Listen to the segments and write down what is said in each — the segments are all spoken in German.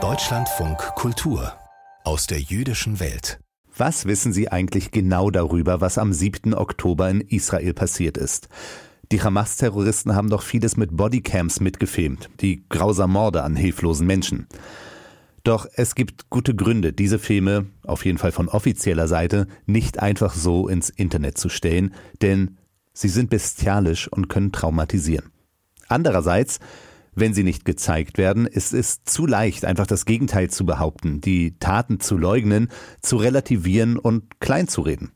Deutschlandfunk Kultur aus der jüdischen Welt. Was wissen Sie eigentlich genau darüber, was am 7. Oktober in Israel passiert ist? Die Hamas-Terroristen haben doch vieles mit Bodycams mitgefilmt, die grausamen Morde an hilflosen Menschen. Doch es gibt gute Gründe, diese Filme, auf jeden Fall von offizieller Seite, nicht einfach so ins Internet zu stellen, denn sie sind bestialisch und können traumatisieren. Andererseits, wenn sie nicht gezeigt werden, ist es zu leicht, einfach das Gegenteil zu behaupten, die Taten zu leugnen, zu relativieren und kleinzureden.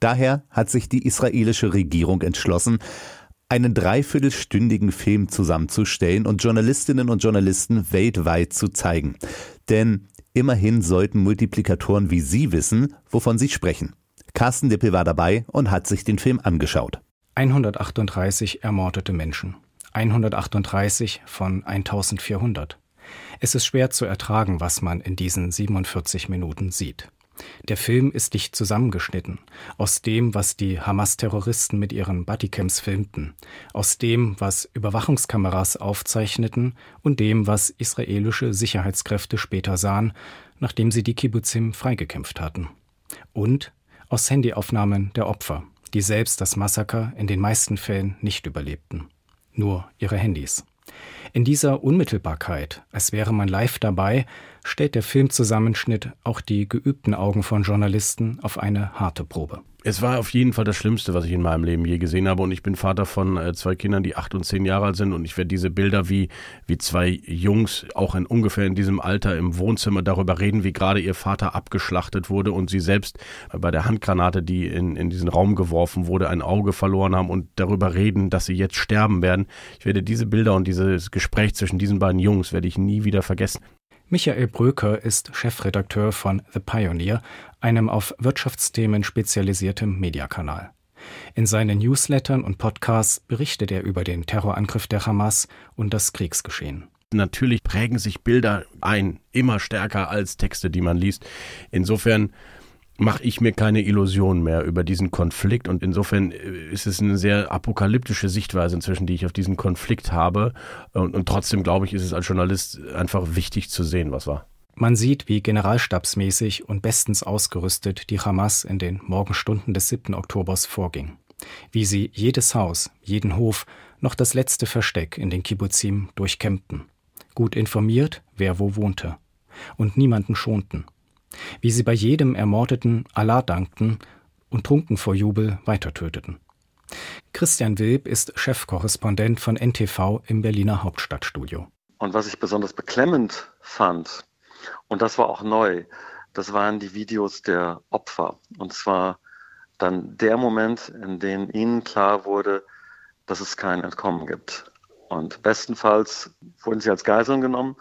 Daher hat sich die israelische Regierung entschlossen, einen dreiviertelstündigen Film zusammenzustellen und Journalistinnen und Journalisten weltweit zu zeigen. Denn immerhin sollten Multiplikatoren wie Sie wissen, wovon sie sprechen. Carsten Dippel war dabei und hat sich den Film angeschaut. 138 ermordete Menschen. 138 von 1400. Es ist schwer zu ertragen, was man in diesen 47 Minuten sieht. Der Film ist dicht zusammengeschnitten, aus dem, was die Hamas-Terroristen mit ihren Bodycams filmten, aus dem, was Überwachungskameras aufzeichneten und dem, was israelische Sicherheitskräfte später sahen, nachdem sie die Kibbutzim freigekämpft hatten. Und aus Handyaufnahmen der Opfer, die selbst das Massaker in den meisten Fällen nicht überlebten. Nur ihre Handys. In dieser Unmittelbarkeit, als wäre man live dabei, stellt der Filmzusammenschnitt auch die geübten Augen von Journalisten auf eine harte Probe. Es war auf jeden Fall das Schlimmste, was ich in meinem Leben je gesehen habe. Und ich bin Vater von äh, zwei Kindern, die acht und zehn Jahre alt sind. Und ich werde diese Bilder, wie, wie zwei Jungs auch in ungefähr in diesem Alter im Wohnzimmer darüber reden, wie gerade ihr Vater abgeschlachtet wurde und sie selbst bei der Handgranate, die in, in diesen Raum geworfen wurde, ein Auge verloren haben und darüber reden, dass sie jetzt sterben werden. Ich werde diese Bilder und dieses Gespräch zwischen diesen beiden Jungs werde ich nie wieder vergessen. Michael Bröker ist Chefredakteur von The Pioneer, einem auf Wirtschaftsthemen spezialisierten Mediakanal. In seinen Newslettern und Podcasts berichtet er über den Terrorangriff der Hamas und das Kriegsgeschehen. Natürlich prägen sich Bilder ein, immer stärker als Texte, die man liest. Insofern mache ich mir keine Illusionen mehr über diesen Konflikt und insofern äh, ist es eine sehr apokalyptische Sichtweise inzwischen, die ich auf diesen Konflikt habe und, und trotzdem glaube ich, ist es als Journalist einfach wichtig zu sehen, was war. Man sieht, wie generalstabsmäßig und bestens ausgerüstet die Hamas in den Morgenstunden des 7. Oktobers vorging. Wie sie jedes Haus, jeden Hof, noch das letzte Versteck in den Kibbutzim durchkämmten. Gut informiert, wer wo wohnte. Und niemanden schonten wie sie bei jedem Ermordeten Allah dankten und trunken vor Jubel weitertöteten. Christian Wilb ist Chefkorrespondent von NTV im Berliner Hauptstadtstudio. Und was ich besonders beklemmend fand, und das war auch neu, das waren die Videos der Opfer. Und zwar dann der Moment, in dem ihnen klar wurde, dass es kein Entkommen gibt. Und bestenfalls wurden sie als Geiseln genommen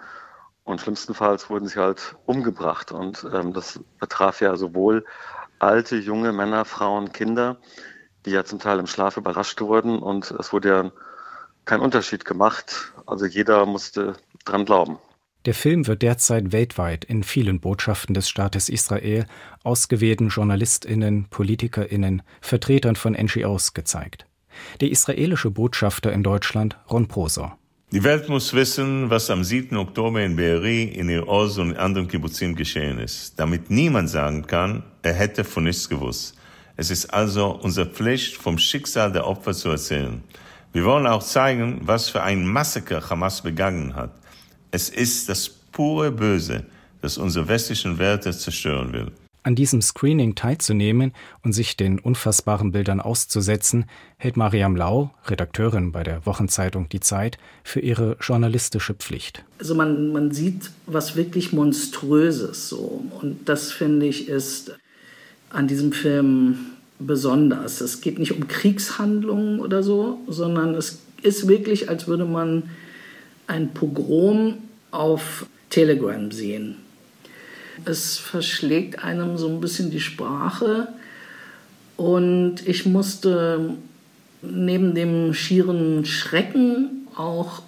und schlimmstenfalls wurden sie halt umgebracht. Und ähm, das betraf ja sowohl alte, junge Männer, Frauen, Kinder, die ja zum Teil im Schlaf überrascht wurden. Und es wurde ja kein Unterschied gemacht. Also jeder musste dran glauben. Der Film wird derzeit weltweit in vielen Botschaften des Staates Israel ausgewählten JournalistInnen, PolitikerInnen, Vertretern von NGOs gezeigt. Der israelische Botschafter in Deutschland, Ron Prosor. Die Welt muss wissen, was am 7. Oktober in Be'eri, in Ir Oz und in anderen Kibbutzim geschehen ist, damit niemand sagen kann, er hätte von nichts gewusst. Es ist also unsere Pflicht, vom Schicksal der Opfer zu erzählen. Wir wollen auch zeigen, was für ein Massaker Hamas begangen hat. Es ist das pure Böse, das unsere westlichen Werte zerstören will. An diesem Screening teilzunehmen und sich den unfassbaren Bildern auszusetzen, hält Mariam Lau, Redakteurin bei der Wochenzeitung Die Zeit, für ihre journalistische Pflicht. Also man, man sieht was wirklich Monströses so. Und das finde ich ist an diesem Film besonders. Es geht nicht um Kriegshandlungen oder so, sondern es ist wirklich, als würde man ein Pogrom auf Telegram sehen. Es verschlägt einem so ein bisschen die Sprache. Und ich musste neben dem schieren Schrecken auch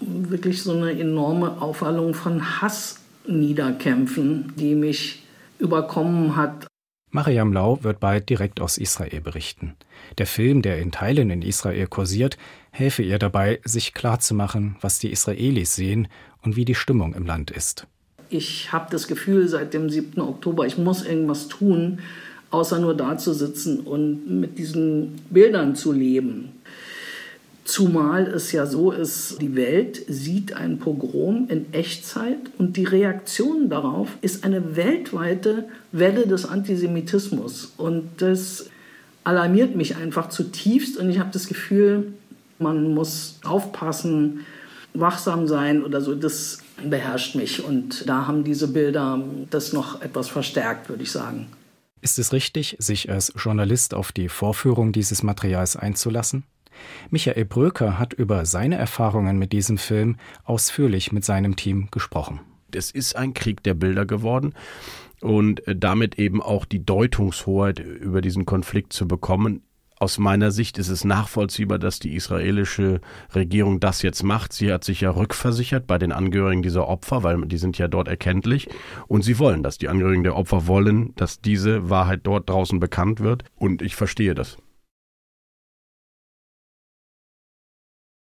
wirklich so eine enorme Aufwallung von Hass niederkämpfen, die mich überkommen hat. Mariam Lau wird bald direkt aus Israel berichten. Der Film, der in Teilen in Israel kursiert, helfe ihr dabei, sich klarzumachen, was die Israelis sehen und wie die Stimmung im Land ist. Ich habe das Gefühl seit dem 7. Oktober, ich muss irgendwas tun, außer nur da zu sitzen und mit diesen Bildern zu leben. Zumal es ja so ist, die Welt sieht ein Pogrom in Echtzeit und die Reaktion darauf ist eine weltweite Welle des Antisemitismus. Und das alarmiert mich einfach zutiefst und ich habe das Gefühl, man muss aufpassen, wachsam sein oder so. Das beherrscht mich und da haben diese Bilder das noch etwas verstärkt, würde ich sagen. Ist es richtig, sich als Journalist auf die Vorführung dieses Materials einzulassen? Michael Bröker hat über seine Erfahrungen mit diesem Film ausführlich mit seinem Team gesprochen. Es ist ein Krieg der Bilder geworden und äh, damit eben auch die Deutungshoheit über diesen Konflikt zu bekommen. Aus meiner Sicht ist es nachvollziehbar, dass die israelische Regierung das jetzt macht. Sie hat sich ja rückversichert bei den Angehörigen dieser Opfer, weil die sind ja dort erkenntlich. Und sie wollen das. Die Angehörigen der Opfer wollen, dass diese Wahrheit dort draußen bekannt wird. Und ich verstehe das.